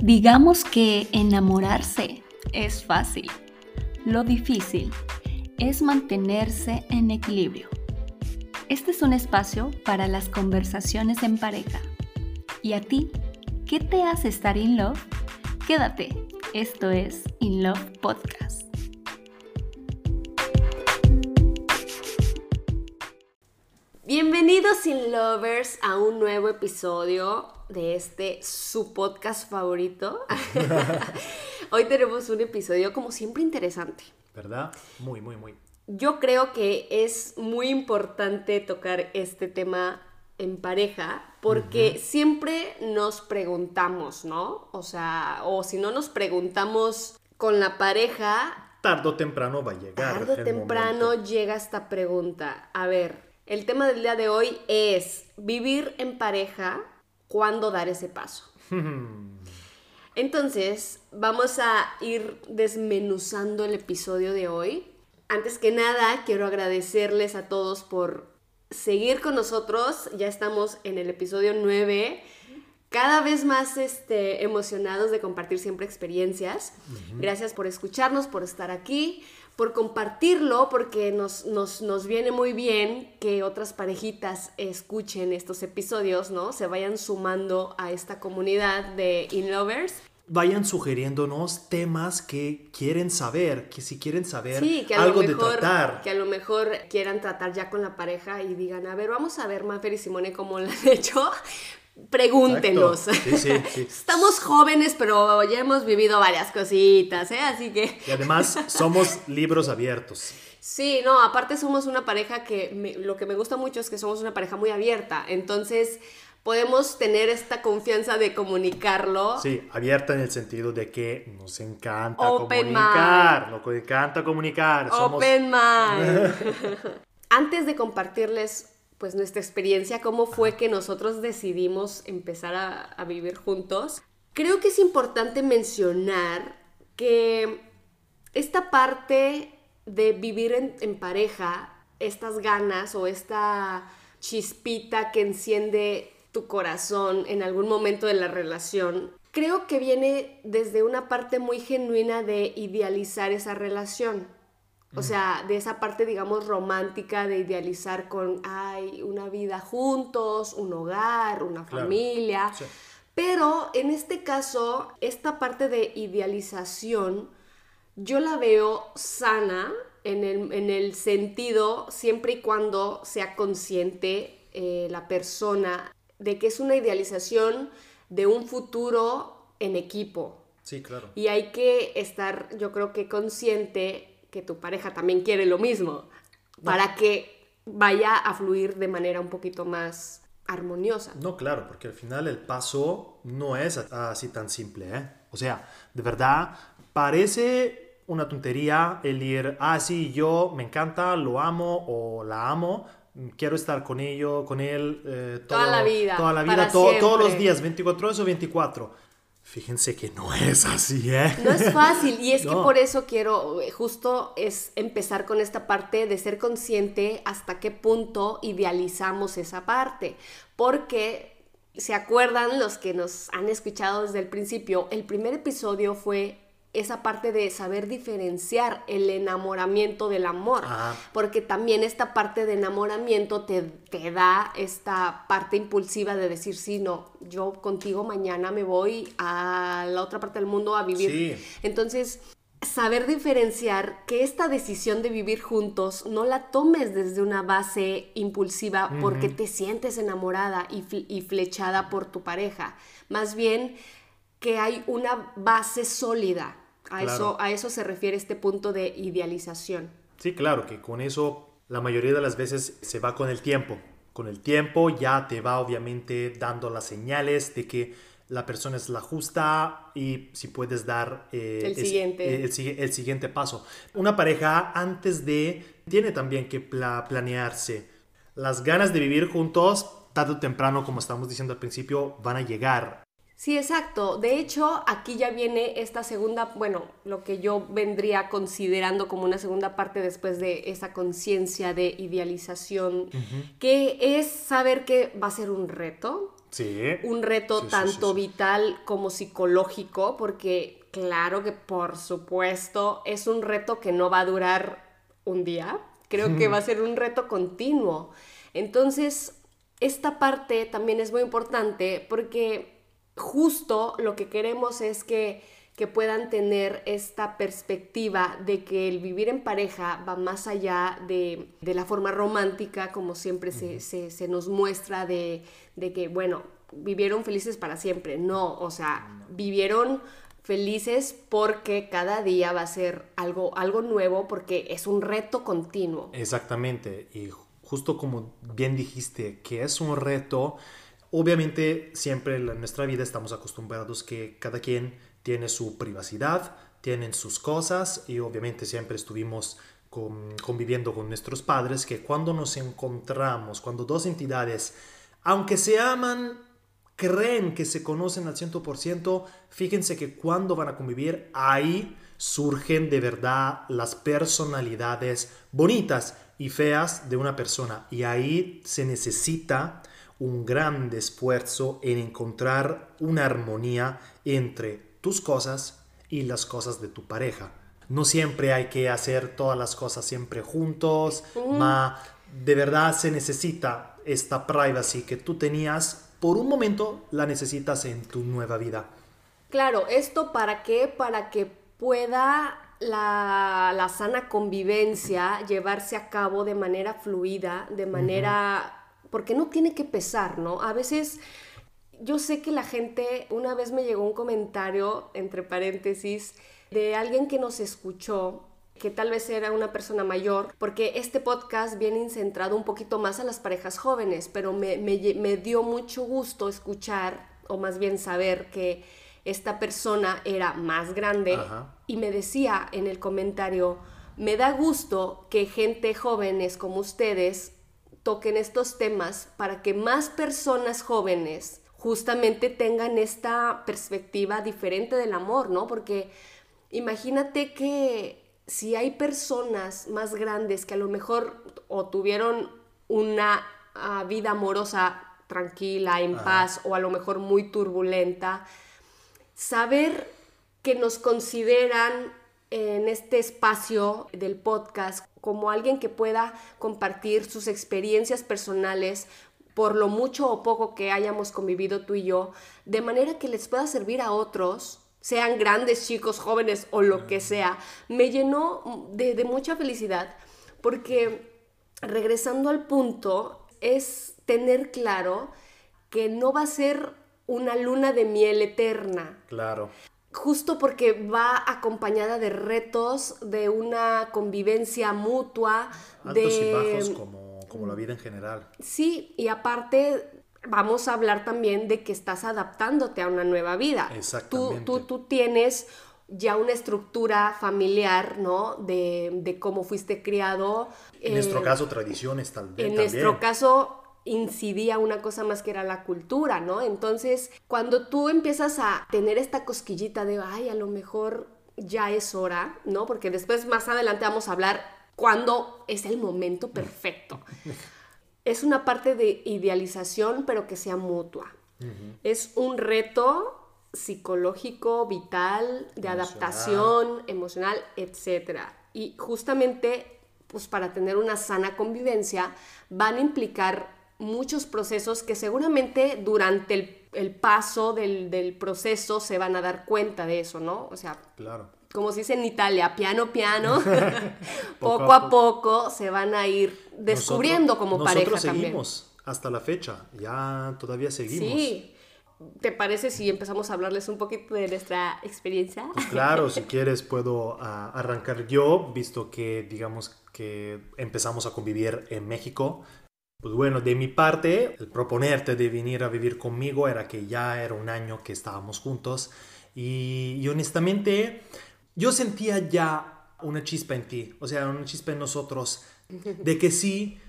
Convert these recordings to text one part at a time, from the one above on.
Digamos que enamorarse es fácil. Lo difícil es mantenerse en equilibrio. Este es un espacio para las conversaciones en pareja. ¿Y a ti? ¿Qué te hace estar in love? Quédate, esto es In Love Podcast. Bienvenidos In Lovers a un nuevo episodio de este su podcast favorito. Hoy tenemos un episodio como siempre interesante. ¿Verdad? Muy, muy, muy. Yo creo que es muy importante tocar este tema en pareja porque siempre nos preguntamos, ¿no? O sea, o si no nos preguntamos con la pareja... Tardo o temprano va a llegar. Tardo o temprano llega esta pregunta. A ver, el tema del día de hoy es vivir en pareja cuándo dar ese paso. Entonces, vamos a ir desmenuzando el episodio de hoy. Antes que nada, quiero agradecerles a todos por seguir con nosotros. Ya estamos en el episodio 9. Cada vez más este, emocionados de compartir siempre experiencias. Gracias por escucharnos, por estar aquí por compartirlo, porque nos, nos, viene muy bien que otras parejitas escuchen estos episodios, ¿no? Se vayan sumando a esta comunidad de In Lovers. Vayan sugiriéndonos temas que quieren saber, que si quieren saber algo de tratar. Que a lo mejor quieran tratar ya con la pareja y digan, a ver, vamos a ver Mafer y Simone cómo lo han hecho pregúntenos. Estamos jóvenes, pero ya hemos vivido varias cositas, ¿eh? Así que... Y además somos libros abiertos. Sí, no, aparte somos una pareja que lo que me gusta mucho es que somos una pareja muy abierta, entonces podemos tener esta confianza de comunicarlo. Sí, abierta en el sentido de que nos encanta comunicar, nos encanta comunicar. Open mind. Antes de compartirles pues nuestra experiencia, cómo fue que nosotros decidimos empezar a, vivir juntos. Creo que es importante mencionar que esta parte de vivir en, en, pareja, estas ganas o esta chispita que enciende tu corazón en algún momento de la relación, creo que viene desde una parte muy genuina de idealizar esa relación. O sea, de esa parte, digamos, romántica de idealizar con, ay, una vida juntos, un hogar, una familia. Pero en este caso, esta parte de idealización, yo la veo sana en el, sentido siempre y cuando sea consciente eh, la persona de que es una idealización de un futuro en equipo. Sí, claro. Y hay que estar, yo creo que consciente que tu pareja también quiere lo mismo, para que vaya a fluir de manera un poquito más armoniosa. No, claro, porque al final el paso no es así tan simple, ¿eh? O sea, de verdad, parece una tontería el ir, ah, sí, yo me encanta, lo amo o la amo, quiero estar con ello, con él eh, toda la vida. Toda la vida, todos los días, 24 horas o 24. Fíjense que no es así, ¿eh? No es fácil y es que por eso quiero justo es empezar con esta parte de ser consciente hasta qué punto idealizamos esa parte, porque se acuerdan los que nos han escuchado desde el principio, el primer episodio fue esa parte de saber diferenciar el enamoramiento del amor, porque también esta parte de enamoramiento te, te, da esta parte impulsiva de decir, sí, no, yo contigo mañana me voy a la otra parte del mundo a vivir. Entonces, saber diferenciar que esta decisión de vivir juntos no la tomes desde una base impulsiva porque te sientes enamorada y, y flechada por tu pareja, más bien que hay una base sólida. A, eso, a eso se refiere este punto de idealización. Sí, claro, que con eso la mayoría de las veces se va con el tiempo. Con el tiempo ya te va obviamente dando las señales de que la persona es la justa y si puedes dar eh, el, siguiente. Eh, el, siguiente paso. Una pareja antes de tiene también que planearse. Las ganas de vivir juntos, tarde o temprano, como estamos diciendo al principio, van a llegar Sí, exacto. De hecho, aquí ya viene esta segunda, bueno, lo que yo vendría considerando como una segunda parte después de esa conciencia de idealización, que es saber que va a ser un reto. Sí. Un reto Sí, tanto sí. vital como psicológico, porque claro que por supuesto es un reto que no va a durar un día. Creo que va a ser un reto continuo. Entonces, esta parte también es muy importante porque justo lo que queremos es que, que puedan tener esta perspectiva de que el vivir en pareja va más allá de, de la forma romántica, como siempre se, se- se nos muestra, de, de que, bueno, vivieron felices para siempre. No, o sea, vivieron felices porque cada día va a ser algo, algo nuevo, porque es un reto continuo. Exactamente, y justo como bien dijiste, que es un reto, obviamente siempre en nuestra vida estamos acostumbrados que cada quien tiene su privacidad, tienen sus cosas y obviamente siempre estuvimos con- conviviendo con nuestros padres, que cuando nos encontramos, cuando dos entidades, aunque se aman, creen que se conocen al 100%, fíjense que cuando van a convivir, ahí surgen de verdad las personalidades bonitas y feas de una persona. Y ahí se necesita un gran esfuerzo en encontrar una armonía entre tus cosas y las cosas de tu pareja. No siempre hay que hacer todas las cosas siempre juntos, ma de verdad se necesita esta privacy que tú tenías por un momento la necesitas en tu nueva vida. Claro, ¿esto para qué? Para que pueda la, la sana convivencia llevarse a cabo de manera fluida, de manera... porque no tiene que pesar, ¿no? A veces yo sé que la gente, una vez me llegó un comentario, entre paréntesis, de alguien que nos escuchó que tal vez era una persona mayor, porque este podcast viene centrado un poquito más a las parejas jóvenes, pero me, me dio mucho gusto escuchar, o más bien saber que esta persona era más grande Ajá. y me decía en el comentario, me da gusto que gente jóvenes como ustedes toquen estos temas para que más personas jóvenes justamente tengan esta perspectiva diferente del amor, ¿no? Porque imagínate que si hay personas más grandes que a lo mejor o tuvieron una ah, vida amorosa tranquila, en Ajá. paz, o a lo mejor muy turbulenta, saber que nos consideran en este espacio del podcast como alguien que pueda compartir sus experiencias personales por lo mucho o poco que hayamos convivido tú y yo, de manera que les pueda servir a otros, sean grandes, chicos, jóvenes o lo que sea, me llenó de, de mucha felicidad porque regresando al punto es tener claro que no va a ser una luna de miel eterna, Claro. Justo porque va acompañada de retos, de una convivencia mutua, Altos de... y bajos como, como la vida en general. Sí, y aparte vamos a hablar también de que estás adaptándote a una nueva vida. Exactamente. Tú, tú, tú tienes ya una estructura familiar, ¿no? De, de cómo fuiste criado. En Eh, nuestro caso, tradiciones tal vez en también. nuestro caso incidía una cosa más que era la cultura, ¿no? Entonces, cuando tú empiezas a tener esta cosquillita de, ay, a lo mejor ya es hora, ¿no? Porque después más adelante vamos a hablar cuándo es el momento perfecto. es una parte de idealización, pero que sea mutua. Es un reto psicológico, vital, de Emocional. adaptación, emocional, etc. Y justamente, pues para tener una sana convivencia, van a implicar muchos procesos que seguramente durante el, el paso del, del proceso se van a dar cuenta de eso, ¿no? O sea, Claro. como se dice en Italia, piano piano, Poco poco a poco se van a ir descubriendo Nosotros- como pareja Nosotros también. seguimos hasta la fecha. Ya todavía seguimos. Sí. ¿Te parece si empezamos a hablarles un poquito de nuestra experiencia? Pues claro, si quieres puedo ah, arrancar yo, visto que digamos que empezamos a convivir en México. Pues bueno, de mi parte, el proponerte de venir a vivir conmigo era que ya era un año que estábamos juntos y, y honestamente yo sentía ya una chispa en ti, o sea, una chispa en nosotros, de que sí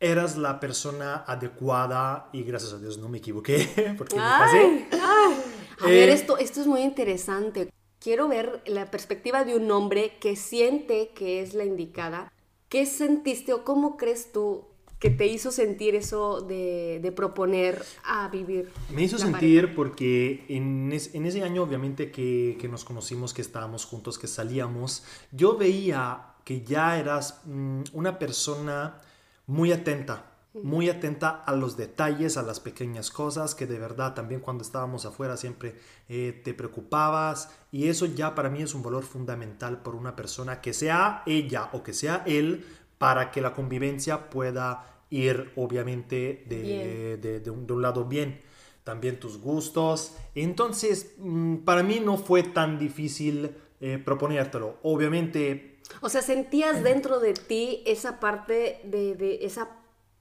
eras la persona adecuada y gracias a Dios no me equivoqué porque me. Ay, ay. A ver, eh, esto, esto es muy interesante. Quiero ver la perspectiva de un hombre que siente que es la indicada. ¿Qué sentiste o cómo crees tú que te hizo sentir eso de, proponer a vivir? Me hizo sentir porque en, ese año obviamente que, nos conocimos, que estábamos juntos, que salíamos, yo veía que ya eras mm, una persona muy atenta muy atenta a los detalles, a las pequeñas cosas, que de verdad también cuando estábamos afuera siempre eh, te preocupabas y eso ya para mí es un valor fundamental por una persona que sea ella o que sea él para que la convivencia pueda ir obviamente de, un, lado bien. También tus gustos. Entonces, mm, para mí no fue tan difícil eh, proponértelo. Obviamente... O sea, sentías dentro de ti esa parte de, de esa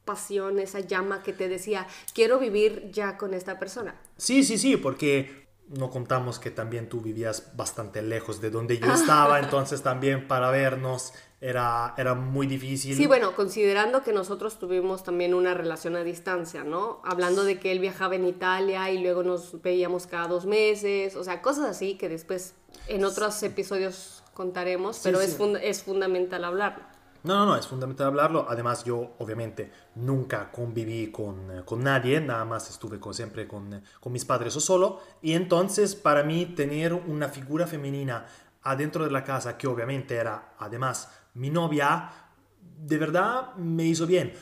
pasión, esa llama que te decía, quiero vivir ya con esta persona. Sí, sí, sí, porque no contamos que también tú vivías bastante lejos de donde yo estaba, entonces también para vernos era, era muy difícil. Sí, bueno, considerando que nosotros tuvimos también una relación a distancia, ¿no? Hablando de que él viajaba en Italia y luego nos veíamos cada dos meses, o sea, cosas así que después en otros episodios contaremos, pero Es, es fundamental hablar. No, no, no, es fundamental hablarlo. Además, yo obviamente nunca conviví con, eh, con nadie, nada más estuve con, siempre con, eh, con, mis padres o solo. Y entonces, para mí, tener una figura femenina adentro de la casa, que obviamente era además mi novia, de verdad me hizo bien.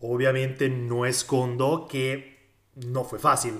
Obviamente no escondo que no fue fácil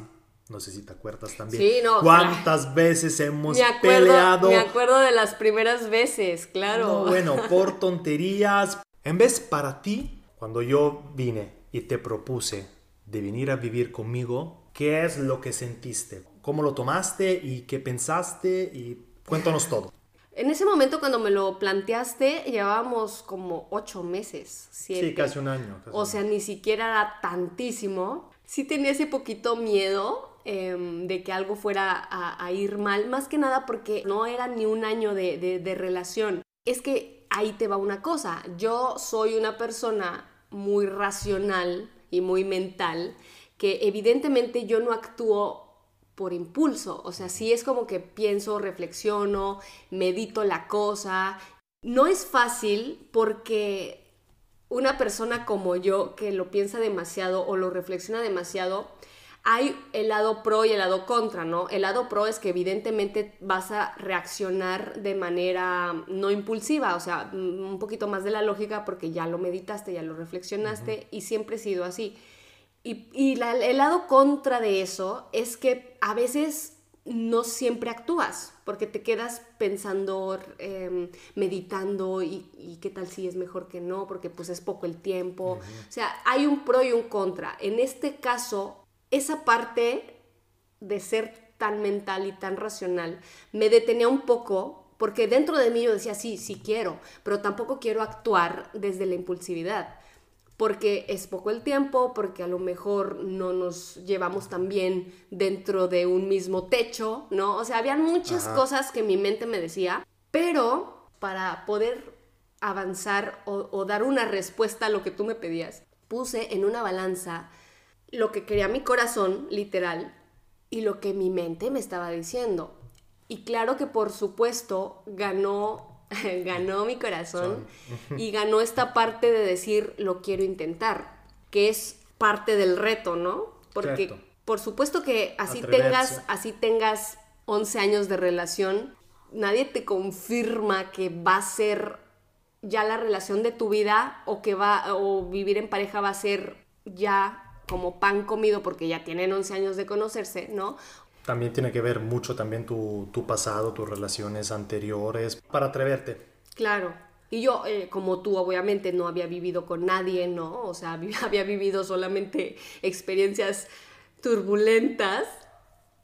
no sé si te acuerdas también. Sí, no. ¿Cuántas veces hemos peleado? Me acuerdo de las primeras veces, claro. bueno, por tonterías. En vez para ti, cuando yo vine y te propuse de venir a vivir conmigo, ¿qué es lo que sentiste? ¿Cómo lo tomaste y qué pensaste? Y cuéntanos todo. En ese momento cuando me lo planteaste, llevábamos como ocho meses. Sí, casi un año. o sea, ni siquiera era tantísimo. Sí tenía ese poquito miedo, Em, de que algo fuera a, ir mal, más que nada porque no era ni un año de, relación. Es que ahí te va una cosa, yo soy una persona muy racional y muy mental, que evidentemente yo no actúo por impulso, o sea, sí es como que pienso, reflexiono, medito la cosa. No es fácil porque una persona como yo que lo piensa demasiado o lo reflexiona demasiado, hay el lado pro y el lado contra, ¿no? El lado pro es que evidentemente vas a reaccionar de manera no impulsiva, o sea, mm, un poquito más de la lógica porque ya lo meditaste, ya lo reflexionaste y siempre he sido así. Y, el lado contra de eso es que a veces no siempre actúas, porque te quedas pensando, em, meditando y, qué tal si es mejor que no, porque pues es poco el tiempo. O sea, hay un pro y un contra. En este caso, esa parte de ser tan mental y tan racional me detenía un poco porque dentro de mí yo decía, sí, sí quiero, pero tampoco quiero actuar desde la impulsividad, porque es poco el tiempo, porque a lo mejor no nos llevamos tan bien dentro de un mismo techo, ¿no? O sea, habían muchas cosas que mi mente me decía, pero para poder avanzar o dar una respuesta a lo que tú me pedías, puse en una balanza lo que quería mi corazón, literal, y lo que mi mente me estaba diciendo. Y claro que por supuesto ganó, ganó mi corazón y ganó esta parte de decir lo quiero intentar, que es parte del reto, ¿no? Porque por supuesto que así tengas, así tengas 11 años de relación, nadie te confirma que va a ser ya la relación de tu vida o que va o vivir en pareja va a ser ya como pan comido porque ya tienen 11 años de conocerse, ¿no? También tiene que ver mucho también tu, pasado, tus relaciones anteriores, para atreverte. Claro, y yo, eh, como tú, obviamente no había vivido con nadie, ¿no? O sea, había vivido solamente experiencias turbulentas,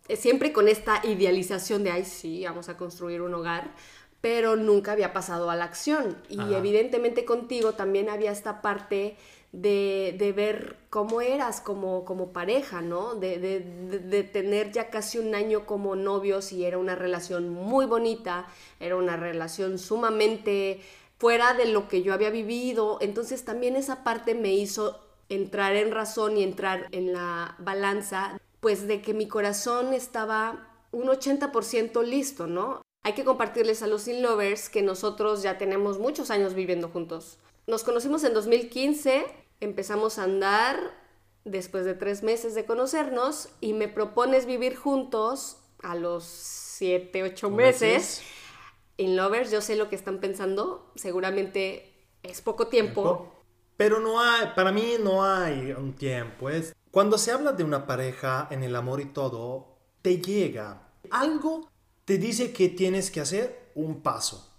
eh, siempre con esta idealización de, ay, sí, vamos a construir un hogar, pero nunca había pasado a la acción. Y evidentemente contigo también había esta parte de, ver cómo eras como, como pareja, ¿no? De, de, tener ya casi un año como novios y era una relación muy bonita, era una relación sumamente fuera de lo que yo había vivido. Entonces también esa parte me hizo entrar en razón y entrar en la balanza, pues de que mi corazón estaba un 80% listo, ¿no? Hay que compartirles a los in lovers que nosotros ya tenemos muchos años viviendo juntos. Nos conocimos en 2015, empezamos a andar después de tres meses de conocernos y me propones vivir juntos a los siete, ocho meses. In lovers, yo sé lo que están pensando, seguramente es poco tiempo. Pero no hay, para mí no hay un tiempo. Es, cuando se habla de una pareja en el amor y todo, te llega algo te dice que tienes que hacer un paso.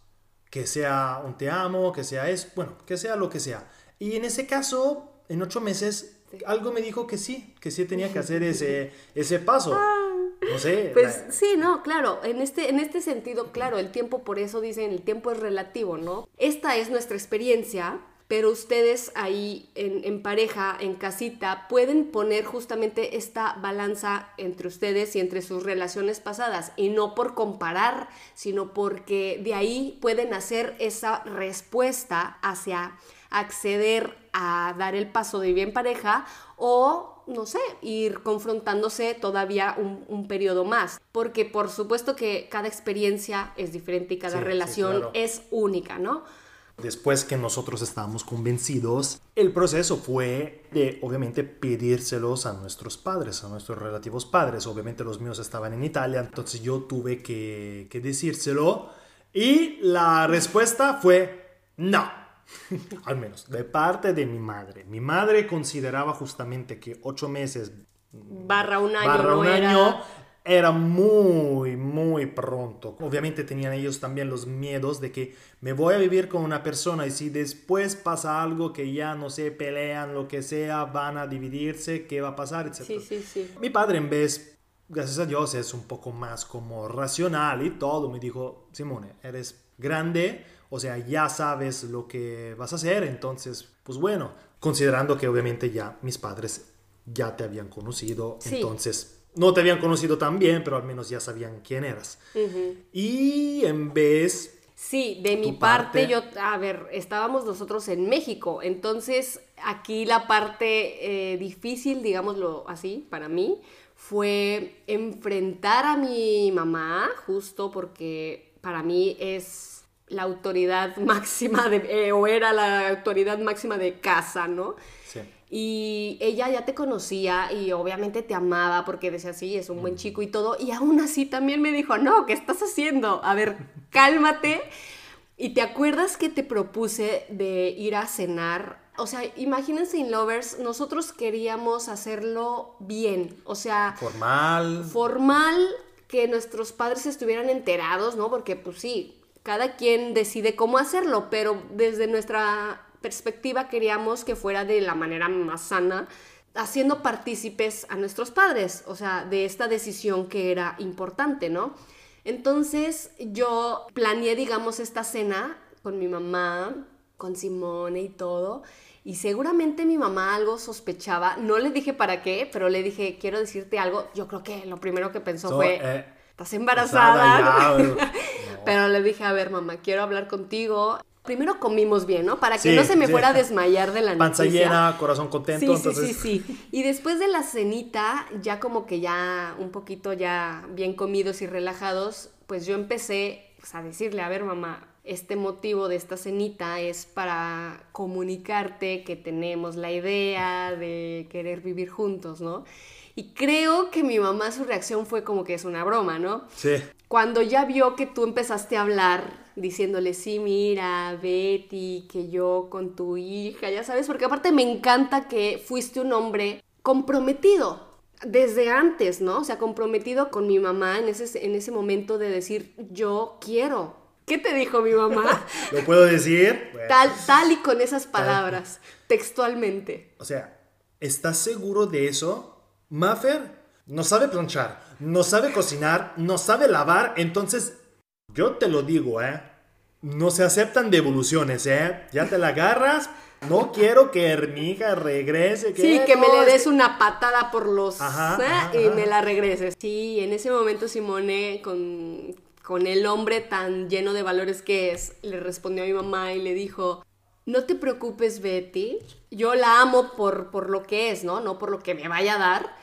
Que sea un te amo, que sea es, bueno, que sea lo que sea. Y en ese caso, en ocho meses, algo me dijo que sí, que sí tenía que hacer ese, ese paso. Ah. No sé. Pues sí, no, claro, en este, en este sentido, claro, el tiempo, por eso dicen, el tiempo es relativo, ¿no? Esta es nuestra experiencia, pero ustedes ahí en, pareja, en casita, pueden poner justamente esta balanza entre ustedes y entre sus relaciones pasadas, y no por comparar, sino porque de ahí pueden hacer esa respuesta hacia acceder a dar el paso de vivir en pareja o, no sé, ir confrontándose todavía un, periodo más. Porque por supuesto que cada experiencia es diferente y cada relación es única, ¿no? Después que nosotros estábamos convencidos, el proceso fue de obviamente pedírselos a nuestros padres, a nuestros relativos padres. Obviamente los míos estaban en Italia, entonces yo tuve que, que decírselo y la respuesta fue no. Al menos de parte de mi madre. Mi madre consideraba justamente que ocho meses barra un año, un año era muy, muy pronto. Obviamente tenían ellos también los miedos de que me voy a vivir con una persona y si después pasa algo que ya no sé, pelean, lo que sea, van a dividirse, qué va a pasar, etc. Sí, sí, sí. Mi padre en vez, gracias a Dios, es un poco más como racional y todo. Me dijo, Simone, eres grande, o sea, ya sabes lo que vas a hacer, entonces, pues bueno, considerando que obviamente ya mis padres ya te habían conocido, entonces no te habían conocido tan bien, pero al menos ya sabían quién eras. Y en vez... Sí, de mi parte, yo, a ver, estábamos nosotros en México, entonces aquí la parte eh, difícil, digámoslo así, para mí, fue enfrentar a mi mamá, justo porque para mí es la autoridad máxima de, eh, o era la autoridad máxima de casa, ¿no? Y ella ya te conocía y obviamente te amaba porque decía, sí, es un buen chico y todo. Y aún así también me dijo, no, ¿qué estás haciendo? A ver, cálmate. Y te acuerdas que te propuse de ir a cenar. O sea, imagínense en Lovers, nosotros queríamos hacerlo bien. O sea... Formal. Formal, que nuestros padres estuvieran enterados, ¿no? Porque pues sí, cada quien decide cómo hacerlo, pero desde nuestra perspectiva queríamos que fuera de la manera más sana, haciendo partícipes a nuestros padres, o sea, de esta decisión que era importante, ¿no? Entonces yo planeé, digamos, esta cena con mi mamá, con Simone y todo, y seguramente mi mamá algo sospechaba, no le dije para qué, pero le dije, quiero decirte algo, yo creo que lo primero que pensó fue... Eh, Estás embarazada. Pero le dije, a ver, mamá, quiero hablar contigo primero comimos bien, ¿no? Para que no se me fuera a desmayar de la Panza llena, corazón contento. Sí, sí, sí, sí. Y después de la cenita, ya como que ya un poquito ya bien comidos y relajados, pues yo empecé pues, a decirle, a ver mamá, este motivo de esta cenita es para comunicarte que tenemos la idea de querer vivir juntos, ¿no? Y creo que mi mamá su reacción fue como que es una broma, ¿no? Sí. Cuando ya vio que tú empezaste a hablar diciéndole, sí, mira, Betty, que yo con tu hija, ya sabes, porque aparte me encanta que fuiste un hombre comprometido desde antes, ¿no? O sea, comprometido con mi mamá en ese, en ese momento de decir, yo quiero. ¿Qué te dijo mi mamá? ¿Lo puedo decir? Tal, tal y con esas palabras, textualmente. O sea, ¿estás seguro de eso? Maffer no sabe planchar, no sabe cocinar, no sabe lavar, entonces yo te lo digo, ¿eh? No se aceptan devoluciones, ¿eh? Ya te la agarras. No quiero que mi hija regrese. Que sí, que me le des una patada por los... ¿eh? y me la regreses. Sí, en ese momento Simone, con, con el hombre tan lleno de valores que es, le respondió a mi mamá y le dijo, no te preocupes Betty, yo la amo por, por lo que es, ¿no? No por lo que me vaya a dar.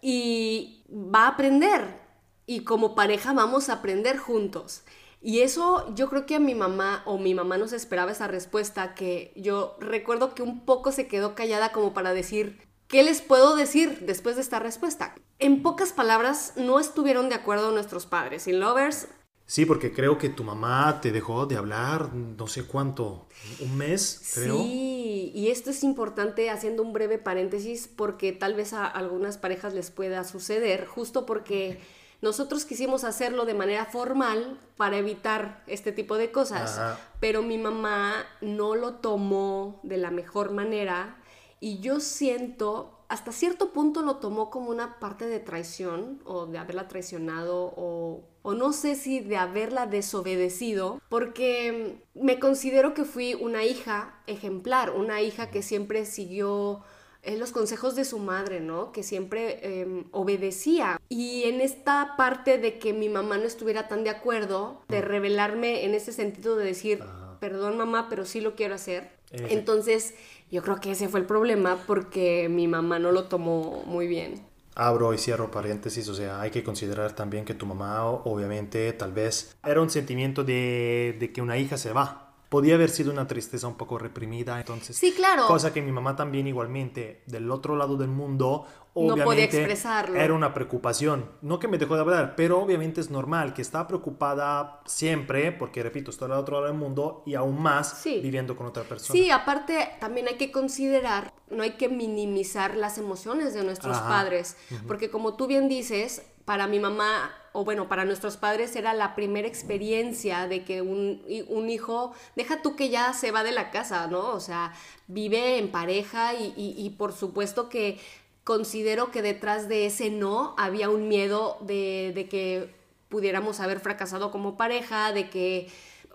Y va a aprender y como pareja vamos a aprender juntos. Y eso yo creo que a mi mamá o mi mamá nos esperaba esa respuesta que yo recuerdo que un poco se quedó callada como para decir, ¿qué les puedo decir después de esta respuesta? En pocas palabras, no estuvieron de acuerdo nuestros padres. En Lovers Sí, porque creo que tu mamá te dejó de hablar no sé cuánto, un mes, creo. Sí, y esto es importante haciendo un breve paréntesis porque tal vez a algunas parejas les pueda suceder, justo porque nosotros quisimos hacerlo de manera formal para evitar este tipo de cosas, pero mi mamá no lo tomó de la mejor manera y yo siento hasta cierto punto lo tomó como una parte de traición o de haberla traicionado o, o, no sé si de haberla desobedecido, porque me considero que fui una hija ejemplar, una hija que siempre siguió eh, los consejos de su madre, ¿no? Que siempre em, obedecía. Y en esta parte de que mi mamá no estuviera tan de acuerdo, de revelarme en ese sentido de decir, perdón mamá, pero sí lo quiero hacer. Entonces yo creo que ese fue el problema porque mi mamá no lo tomó muy bien. Abro y cierro paréntesis, o sea, hay que considerar también que tu mamá, obviamente, tal vez era un sentimiento de, de que una hija se va, podía haber sido una tristeza un poco reprimida, entonces. Sí, claro. Cosa que mi mamá también igualmente, del otro lado del mundo, obviamente no podía expresarlo. era una preocupación. No que me dejó de hablar, pero obviamente es normal que está preocupada siempre, porque repito, estoy al otro lado del mundo y aún más viviendo con otra persona. Sí, aparte también hay que considerar, no hay que minimizar las emociones de nuestros padres, porque como tú bien dices, para mi mamá o bueno, para nuestros padres era la primera experiencia de que un, hijo, deja tú que ya se va de la casa, ¿no? O sea, vive en pareja y, por supuesto que considero que detrás de ese no había un miedo de, que pudiéramos haber fracasado como pareja, de que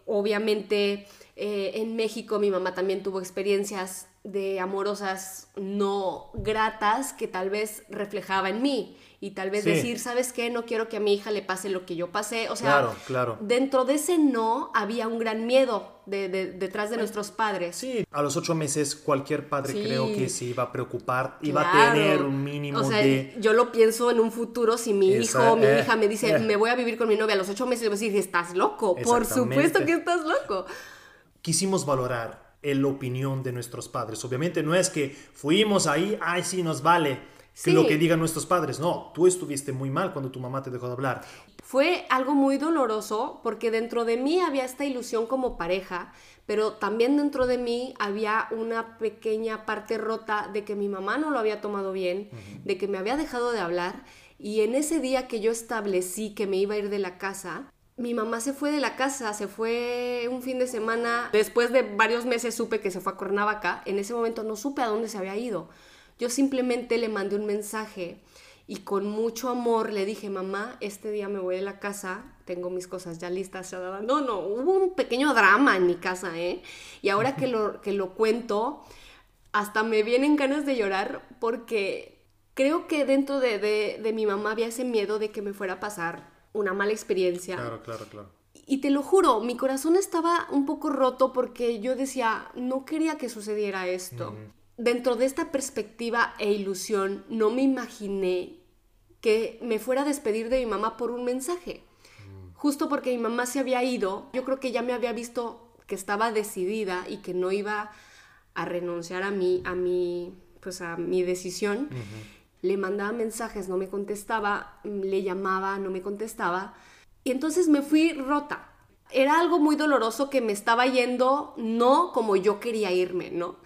obviamente eh, en México mi mamá también tuvo experiencias de amorosas no gratas que tal vez reflejaba en mí y tal vez decir, ¿sabes qué? No quiero que a mi hija le pase lo que yo pasé. O sea, claro, claro. dentro de ese no había un gran miedo de, detrás de nuestros padres. Sí, a los ocho meses cualquier padre creo que se iba a preocupar, iba a tener un mínimo o sea, de... Yo lo pienso en un futuro, si mi hijo o mi eh, hija me dice, eh. me voy a vivir con mi novia a los ocho meses, yo voy a decir, estás loco, por supuesto que estás loco. Quisimos valorar la opinión de nuestros padres. Obviamente no es que fuimos ahí, ay, sí, nos vale que lo que digan nuestros padres. No, tú estuviste muy mal cuando tu mamá te dejó de hablar. Fue algo muy doloroso porque dentro de mí había esta ilusión como pareja, pero también dentro de mí había una pequeña parte rota de que mi mamá no lo había tomado bien, de que me había dejado de hablar. Y en ese día que yo establecí que me iba a ir de la casa, mi mamá se fue de la casa, se fue un fin de semana. Después de varios meses supe que se fue a Cuernavaca. En ese momento no supe a dónde se había ido. Yo simplemente le mandé un mensaje y con mucho amor le dije, mamá, este día me voy de la casa, tengo mis cosas ya listas. No, no, hubo un pequeño drama en mi casa, ¿eh? Y ahora que lo, que lo cuento, hasta me vienen ganas de llorar porque creo que dentro de, de, mi mamá había ese miedo de que me fuera a pasar una mala experiencia. Claro, claro, claro. Y te lo juro, mi corazón estaba un poco roto porque yo decía, no quería que sucediera esto dentro de esta perspectiva e ilusión, no me imaginé que me fuera a despedir de mi mamá por un mensaje. Justo porque mi mamá se había ido, yo creo que ya me había visto que estaba decidida y que no iba a renunciar a mí, a mi, pues a mi decisión. Le mandaba mensajes, no me contestaba, le llamaba, no me contestaba. Y entonces me fui rota. Era algo muy doloroso que me estaba yendo no como yo quería irme, ¿no?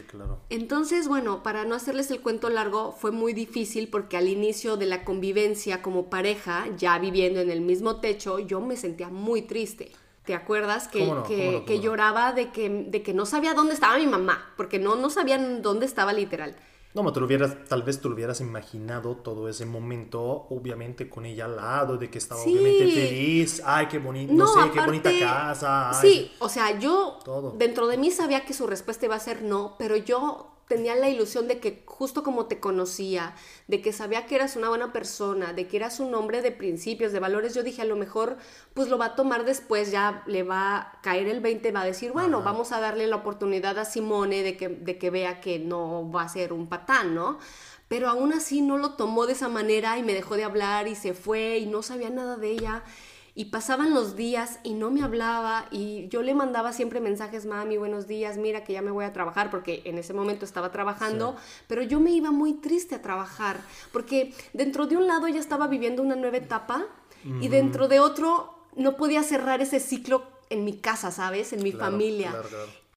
Claro. Entonces, bueno, para no hacerles el cuento largo, fue muy difícil porque al inicio de la convivencia como pareja, ya viviendo en el mismo techo, yo me sentía muy triste. ¿Te acuerdas que, que, lloraba de que, de que no sabía dónde estaba mi mamá? Porque no, no sabían dónde estaba literal. No, te lo hubieras, tal vez te lo hubieras imaginado todo ese momento, obviamente con ella al lado, de que estaba obviamente feliz, ay, qué bonito, no, sé, qué bonita casa. sí, o sea, yo dentro de mí sabía que su respuesta iba a ser no, pero yo tenía la ilusión de que justo como te conocía, de que sabía que eras una buena persona, de que eras un hombre de principios, de valores, yo dije a lo mejor pues lo va a tomar después, ya le va a caer el 20, va a decir, bueno, vamos a darle la oportunidad a Simone de que, de que vea que no va a ser un patán, ¿no? pero aún así no lo tomó de esa manera y me dejó de hablar y se fue y no sabía nada de ella. Y pasaban los días y no me hablaba y yo le mandaba siempre mensajes, mami, buenos días, mira que ya me voy a trabajar porque en ese momento estaba trabajando, pero yo me iba muy triste a trabajar porque dentro de un lado ella estaba viviendo una nueva etapa y dentro de otro no podía cerrar ese ciclo en mi casa, ¿sabes? En mi familia.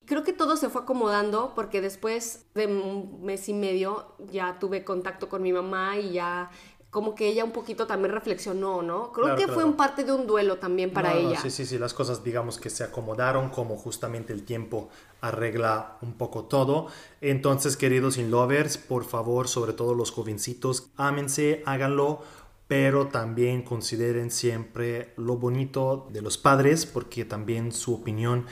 Creo que todo se fue acomodando porque después de un mes y medio ya tuve contacto con mi mamá y ya como que ella un poquito también reflexionó, ¿no? Creo que fue un parte de un duelo también para ella. sí, sí, sí, las cosas digamos que se acomodaron como justamente el tiempo arregla un poco todo. Entonces, queridos in lovers, por favor, sobre todo los jovencitos, ámense, háganlo pero también consideren siempre lo bonito de los padres porque también su opinión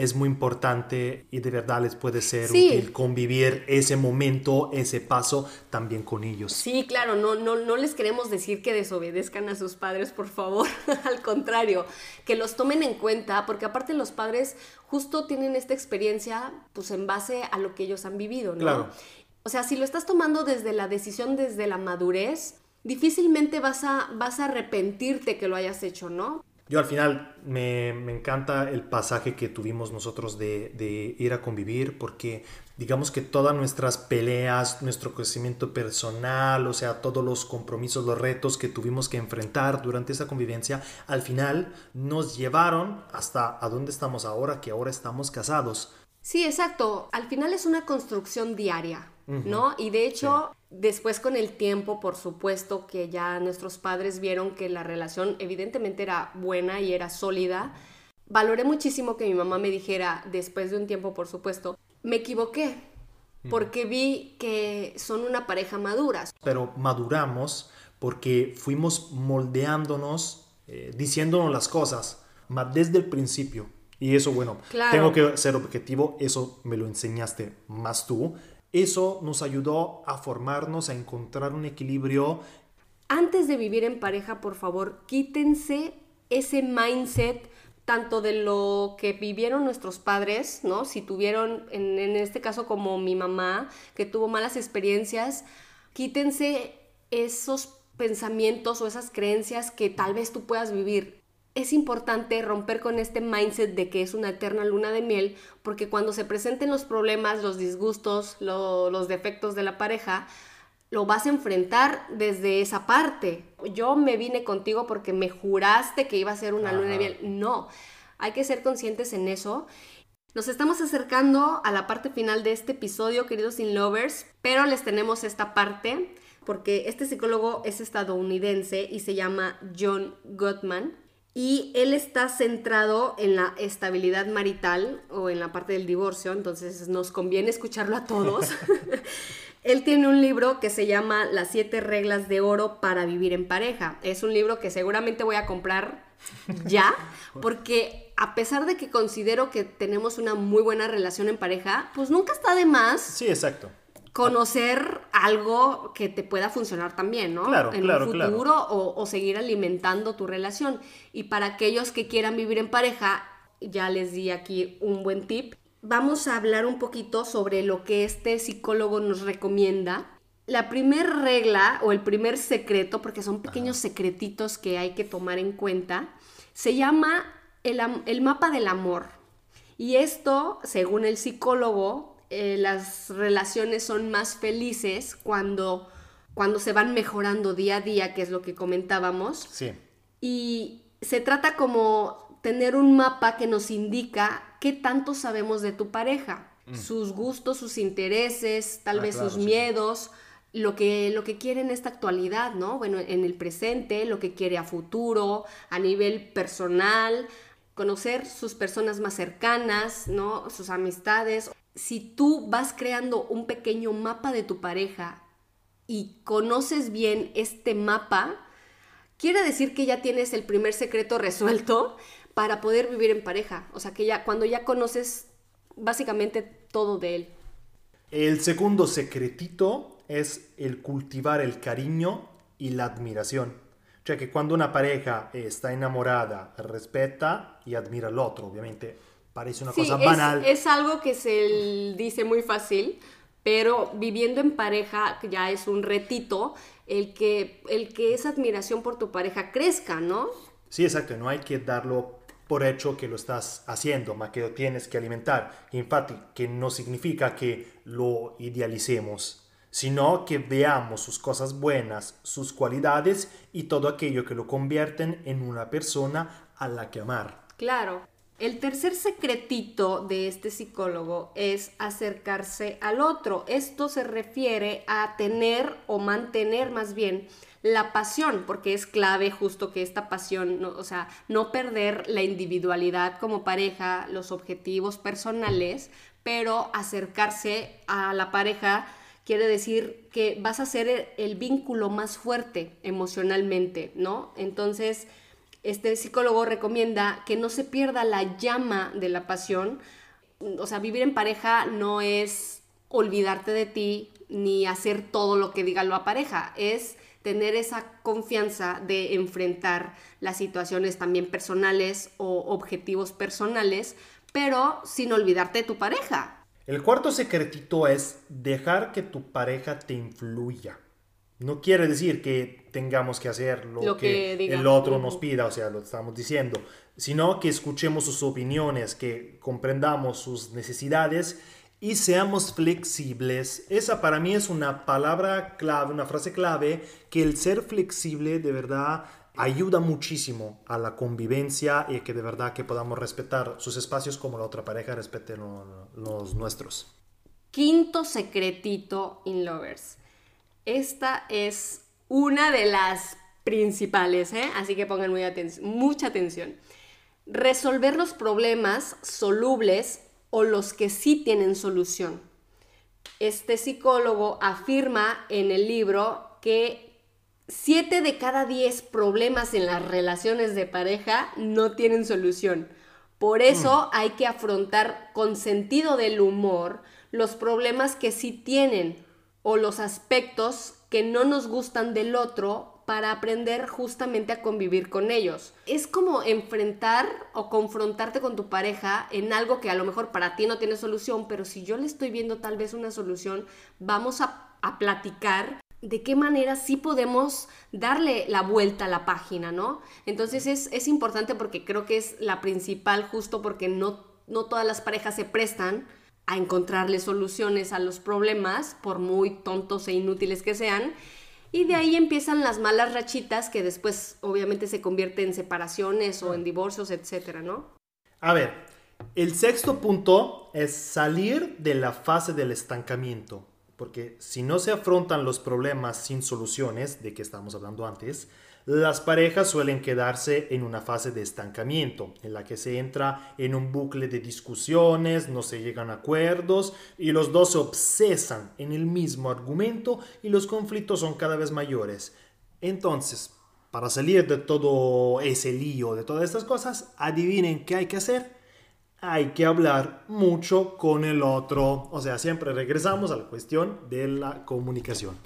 es muy importante y de verdad les puede ser útil convivir ese momento, ese paso también con ellos. Sí, claro, no, no, no les queremos decir que desobedezcan a sus padres, por favor, al contrario, que los tomen en cuenta, porque aparte los padres justo tienen esta experiencia pues en base a lo que ellos han vivido, ¿no? Claro. O sea, si lo estás tomando desde la decisión, desde la madurez, difícilmente vas a, vas a arrepentirte que lo hayas hecho, ¿no? Yo al final me, encanta el pasaje que tuvimos nosotros de, ir a convivir porque digamos que todas nuestras peleas, nuestro crecimiento personal, o sea, todos los compromisos, los retos que tuvimos que enfrentar durante esa convivencia, al final nos llevaron hasta a dónde estamos ahora, que ahora estamos casados. Sí, exacto. Al final es una construcción diaria, ¿no? Y de hecho, después con el tiempo, por supuesto, que ya nuestros padres vieron que la relación evidentemente era buena y era sólida, valoré muchísimo que mi mamá me dijera, después de un tiempo, por supuesto, me equivoqué, porque vi que son una pareja maduras. Pero maduramos porque fuimos moldeándonos, eh, diciéndonos las cosas, desde el principio y eso, bueno, tengo que ser objetivo, eso me lo enseñaste más tú. Eso nos ayudó a formarnos, a encontrar un equilibrio. Antes de vivir en pareja, por favor, quítense ese mindset tanto de lo que vivieron nuestros padres, ¿no? Si tuvieron, en, en este caso como mi mamá, que tuvo malas experiencias, quítense esos pensamientos o esas creencias que tal vez tú puedas vivir es importante romper con este mindset de que es una eterna luna de miel, porque cuando se presenten los problemas, los disgustos, los defectos de la pareja, lo vas a enfrentar desde esa parte. Yo me vine contigo porque me juraste que iba a ser una luna de miel. No, hay que ser conscientes en eso. Nos estamos acercando a la parte final de este episodio, queridos In Lovers, pero les tenemos esta parte porque este psicólogo es estadounidense y se llama John Gottman y él está centrado en la estabilidad marital o en la parte del divorcio, entonces nos conviene escucharlo a todos. él tiene un libro que se llama Las siete reglas de oro para vivir en pareja. Es un libro que seguramente voy a comprar ya, porque a pesar de que considero que tenemos una muy buena relación en pareja, pues nunca está de más. Sí, exacto conocer algo que te pueda funcionar también, ¿no? Claro, en claro, un futuro O, seguir alimentando tu relación. Y para aquellos que quieran vivir en pareja, ya les di aquí un buen tip. Vamos a hablar un poquito sobre lo que este psicólogo nos recomienda. La primera regla o el primer secreto, porque son pequeños secretitos que hay que tomar en cuenta, se llama el, el mapa del amor. Y esto, según el psicólogo, eh, las relaciones son más felices cuando, cuando se van mejorando día a día, que es lo que comentábamos. Sí. Y se trata como tener un mapa que nos indica qué tanto sabemos de tu pareja, mm. sus gustos, sus intereses, tal ah, vez sus miedos. Lo que, lo que quiere en esta actualidad, ¿no? Bueno, en el presente, lo que quiere a futuro, a nivel personal, conocer sus personas más cercanas, ¿no? Sus amistades si tú vas creando un pequeño mapa de tu pareja y conoces bien este mapa, quiere decir que ya tienes el primer secreto resuelto para poder vivir en pareja. O sea, que ya cuando ya conoces básicamente todo de él. El segundo secretito es el cultivar el cariño y la admiración. O sea que cuando una pareja está enamorada, respeta y admira al otro, obviamente Parece una cosa banal. Es, algo que se dice muy fácil, pero viviendo en pareja ya es un retito el que, el que esa admiración por tu pareja crezca, ¿no? Sí, exacto, no hay que darlo por hecho que lo estás haciendo, más que lo tienes que alimentar. Infatti, que no significa que lo idealicemos, sino que veamos sus cosas buenas, sus cualidades y todo aquello que lo convierten en una persona a la que amar. Claro. El tercer secretito de este psicólogo es acercarse al otro. Esto se refiere a tener o mantener más bien la pasión, porque es clave justo que esta pasión, o sea, no perder la individualidad como pareja, los objetivos personales, pero acercarse a la pareja quiere decir que vas a ser el vínculo más fuerte emocionalmente, ¿no? Entonces, este psicólogo recomienda que no se pierda la llama de la pasión. O sea, vivir en pareja no es olvidarte de ti ni hacer todo lo que diga la pareja, es tener esa confianza de enfrentar las situaciones también personales o objetivos personales, pero sin olvidarte de tu pareja. El cuarto secretito es dejar que tu pareja te influya. No quiere decir que tengamos que hacer lo, que, el otro nos pida, o sea, lo estamos diciendo, sino que escuchemos sus opiniones, que comprendamos sus necesidades y seamos flexibles. Esa para mí es una palabra clave, una frase clave, que el ser flexible de verdad ayuda muchísimo a la convivencia y que de verdad que podamos respetar sus espacios como la otra pareja respete los nuestros. Quinto secretito in lovers esta es una de las principales, ¿eh? así que pongan muy mucha atención. Resolver los problemas solubles o los que sí tienen solución. Este psicólogo afirma en el libro que 7 de cada 10 problemas en las relaciones de pareja no tienen solución. Por eso mm. hay que afrontar con sentido del humor los problemas que sí tienen o los aspectos que no nos gustan del otro para aprender justamente a convivir con ellos. Es como enfrentar o confrontarte con tu pareja en algo que a lo mejor para ti no tiene solución, pero si yo le estoy viendo tal vez una solución, vamos a, platicar de qué manera sí podemos darle la vuelta a la página, ¿no? Entonces es, es importante porque creo que es la principal justo porque no, no todas las parejas se prestan a encontrarle soluciones a los problemas, por muy tontos e inútiles que sean. Y de ahí empiezan las malas rachitas que después obviamente se convierten en separaciones o en divorcios, etcétera, ¿no? A ver, el sexto punto es salir de la fase del estancamiento. Porque si no se afrontan los problemas sin soluciones, de que estamos hablando antes, las parejas suelen quedarse en una fase de estancamiento, en la que se entra en un bucle de discusiones, no se llegan a acuerdos y los dos se obsesan en el mismo argumento y los conflictos son cada vez mayores. Entonces, para salir de todo ese lío, de todas estas cosas, adivinen qué hay que hacer. Hay que hablar mucho con el otro. O sea, siempre regresamos a la cuestión de la comunicación.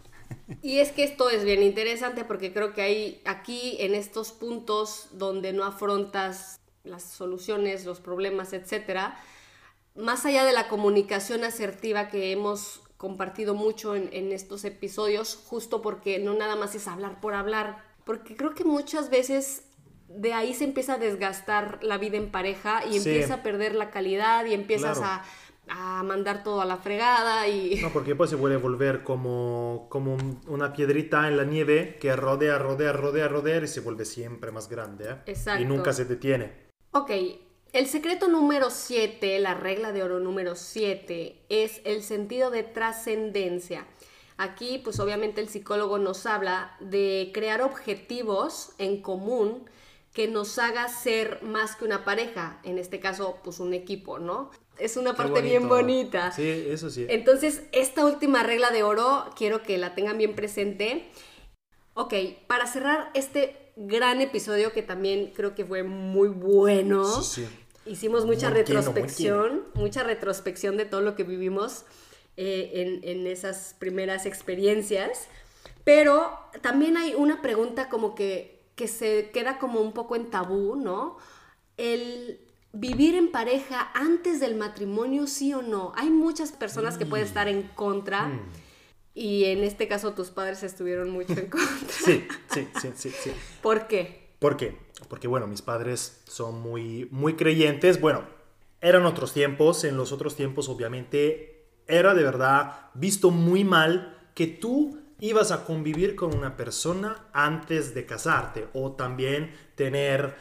Y es que esto es bien interesante porque creo que hay aquí en estos puntos donde no afrontas las soluciones, los problemas, etcétera, más allá de la comunicación asertiva que hemos compartido mucho en, estos episodios, justo porque no nada más es hablar por hablar, porque creo que muchas veces de ahí se empieza a desgastar la vida en pareja y empieza a perder la calidad y empiezas a a mandar todo a la fregada y... No, porque después se puede volver como, como una piedrita en la nieve que rodea, rodea, rodea, rodea y se vuelve siempre más grande. ¿eh? Exacto. Y nunca se detiene. Ok, el secreto número 7, la regla de oro número 7, es el sentido de trascendencia. Aquí, pues obviamente el psicólogo nos habla de crear objetivos en común que nos haga ser más que una pareja, en este caso, pues un equipo, ¿no? Es una parte bien bonita. Sí, eso sí. Entonces, esta última regla de oro quiero que la tengan bien presente. Ok, para cerrar este gran episodio que también creo que fue muy bueno. Sí, sí. Hicimos mucha retrospección, mucha retrospección de todo lo que vivimos eh, en, en esas primeras experiencias. Pero también hay una pregunta como que, que se queda como un poco en tabú, ¿no? El vivir en pareja antes del matrimonio, sí o no. Hay muchas personas que pueden estar en contra. Mm. Y en este caso tus padres estuvieron mucho en contra. Sí, sí, sí, sí, sí. ¿Por qué? ¿Por qué? Porque, bueno, mis padres son muy, muy creyentes. Bueno, eran otros tiempos. En los otros tiempos, obviamente, era de verdad visto muy mal que tú ibas a convivir con una persona antes de casarte o también tener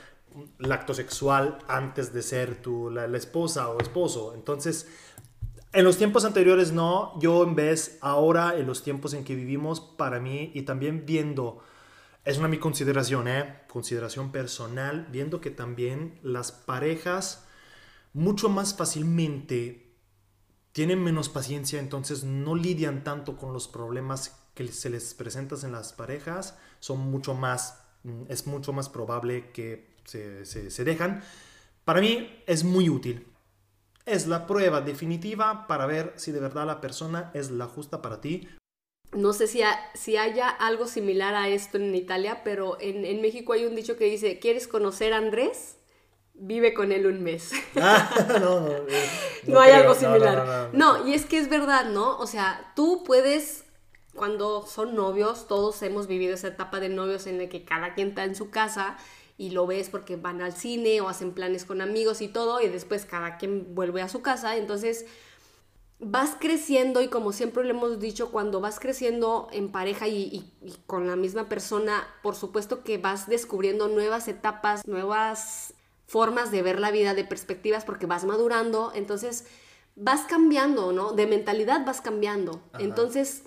el acto sexual antes de ser la, la esposa o esposo. Entonces, en los tiempos anteriores no, yo en vez ahora, en los tiempos en que vivimos, para mí y también viendo, es una mi consideración, ¿eh? consideración personal, viendo que también las parejas mucho más fácilmente tienen menos paciencia, entonces no lidian tanto con los problemas que se les presentan en las parejas, son mucho más, mm, es mucho más probable que se, se, se dejan. Para mí es muy útil. Es la prueba definitiva para ver si de verdad la persona es la justa para ti. No sé si, ha- si haya algo similar a esto en Italia, pero en, en México hay un dicho que dice, ¿quieres conocer a Andrés? Vive con él un mes. Ah, no, no, eh, No, hay creo. algo No, similar. no, no, No, no. y es que es verdad, ¿no? O sea, tú puedes, cuando son novios, todos hemos vivido esa etapa de novios en la que cada quien está en su casa y lo ves porque van al cine o hacen planes con amigos y todo, y después cada quien vuelve a su casa. Entonces, vas creciendo y como siempre le hemos dicho, cuando vas creciendo en pareja y, y- y con la misma persona, por supuesto que vas descubriendo nuevas etapas, nuevas formas de ver la vida, de perspectivas, porque vas madurando, entonces vas cambiando, ¿no? De mentalidad vas cambiando. Ajá. Entonces,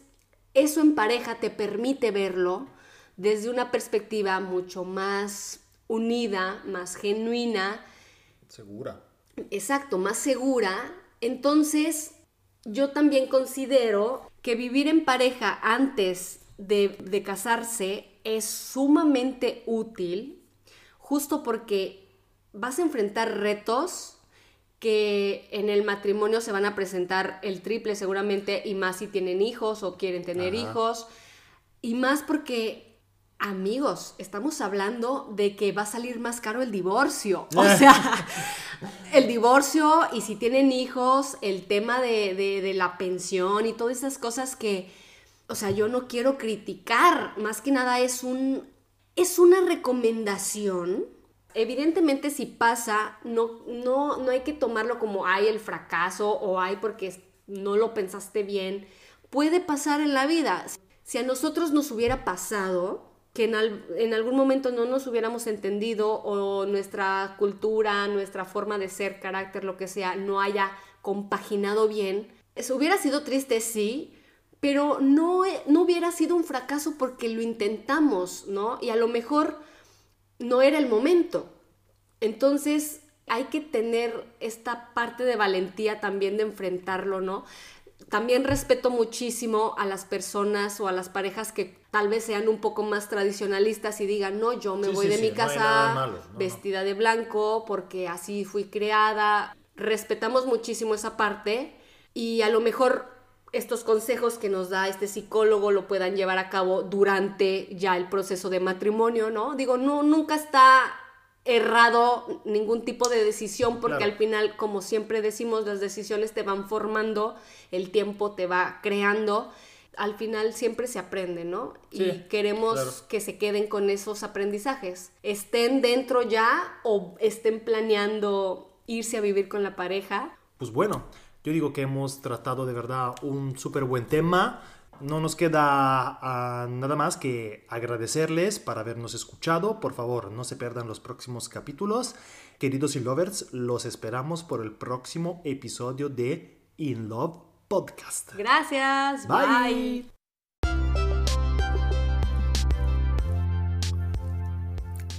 eso en pareja te permite verlo desde una perspectiva mucho más unida, más genuina, Segura. Exacto, más segura. Entonces, yo también considero que vivir en pareja antes de, de casarse es sumamente útil, justo porque vas a enfrentar retos que en el matrimonio se van a presentar el triple seguramente, y más si tienen hijos o quieren tener Ajá. hijos, y más porque, amigos, estamos hablando de que va a salir más caro el divorcio. O sea, el divorcio y si tienen hijos, el tema de, de- de la pensión y todas esas cosas que, o sea, yo no quiero criticar, más que nada es un, es una recomendación. Evidentemente si pasa, no, no, no hay que tomarlo como hay el fracaso o hay porque no lo pensaste bien. Puede pasar en la vida. Si a nosotros nos hubiera pasado, que en, en algún momento no nos hubiéramos entendido o nuestra cultura, nuestra forma de ser, carácter, lo que sea, no haya compaginado bien, eso hubiera sido triste, sí, pero no, no hubiera sido un fracaso porque lo intentamos, ¿no? Y a lo mejor no era el momento. Entonces hay que tener esta parte de valentía también de enfrentarlo, ¿no? También respeto muchísimo a las personas o a las parejas que tal vez sean un poco más tradicionalistas y digan, no, yo me Sí, voy sí, de sí, mi casa nada malo, no, no. vestida de blanco porque así fui creada. Respetamos muchísimo esa parte y a lo mejor estos consejos que nos da este psicólogo lo puedan llevar a cabo durante ya el proceso de matrimonio, ¿no? Digo, no, nunca está errado ningún tipo de decisión porque Claro. al final, como siempre decimos, las decisiones te van formando, el tiempo te va creando. Al final siempre se aprende, ¿no? y queremos claro. que se queden con esos aprendizajes. Estén dentro ya o estén planeando irse a vivir con la pareja. Pues bueno, yo digo que hemos tratado de verdad un súper buen tema. No nos queda ah, nada más que agradecerles por habernos escuchado. Por favor, no se pierdan los próximos capítulos. Queridos In Lovers, los esperamos por el próximo episodio de In Love Podcast. Gracias. Bye. bye.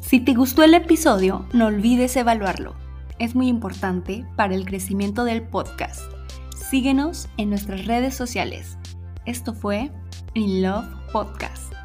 Si te gustó el episodio, no olvides evaluarlo. Es muy importante para el crecimiento del podcast. Síguenos en nuestras redes sociales. Esto fue In Love Podcast.